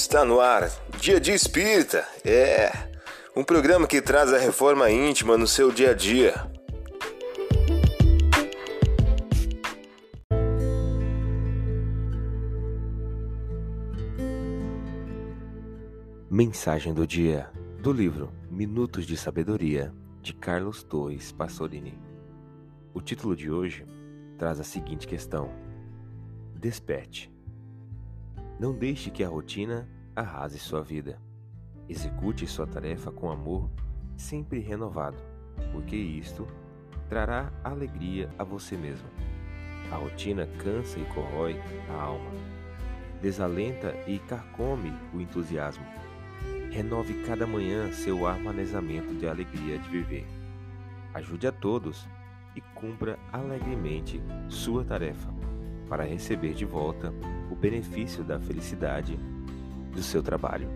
Está no ar, Dia de Espírita. É um programa que traz a reforma íntima no seu dia a dia. Mensagem do dia do livro Minutos de Sabedoria de Carlos Torres Pastorini. O título de hoje traz a seguinte questão: Desperte. Não deixe que a rotina arrase sua vida. Execute sua tarefa com amor, sempre renovado, porque isto trará alegria a você mesmo. A rotina cansa e corrói a alma, desalenta e carcome o entusiasmo. Renove cada manhã seu armazenamento de alegria de viver. Ajude a todos e cumpra alegremente sua tarefa para receber de volta o benefício da felicidade do seu trabalho.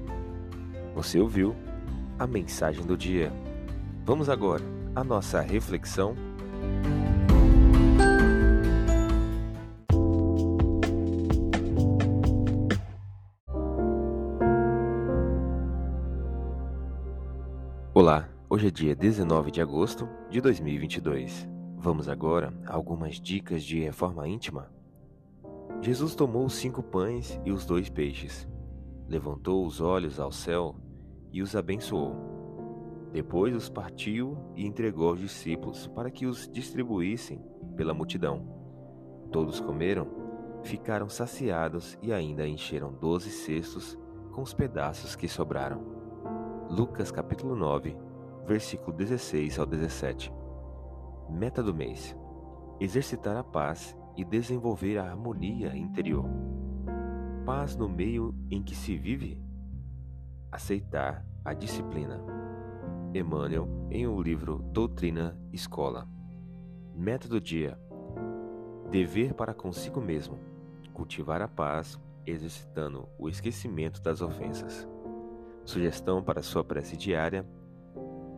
Você ouviu a mensagem do dia. Vamos agora à nossa reflexão. Olá, hoje é dia 19 de agosto de 2022. Vamos agora a algumas dicas de reforma íntima Jesus tomou os cinco pães e os dois peixes, levantou os olhos ao céu e os abençoou. Depois os partiu e entregou aos discípulos para que os distribuíssem pela multidão. Todos comeram, ficaram saciados e ainda encheram doze cestos com os pedaços que sobraram. Lucas capítulo 9, versículo 16 ao 17. Meta do mês: exercitar a paz e desenvolver a harmonia interior. Paz no meio em que se vive. Aceitar a disciplina. Emmanuel, em o um livro Doutrina Escola. Método dia: dever para consigo mesmo, cultivar a paz, exercitando o esquecimento das ofensas. Sugestão para sua prece diária: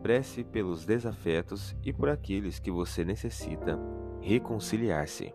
prece pelos desafetos e por aqueles que você necessita reconciliar-se.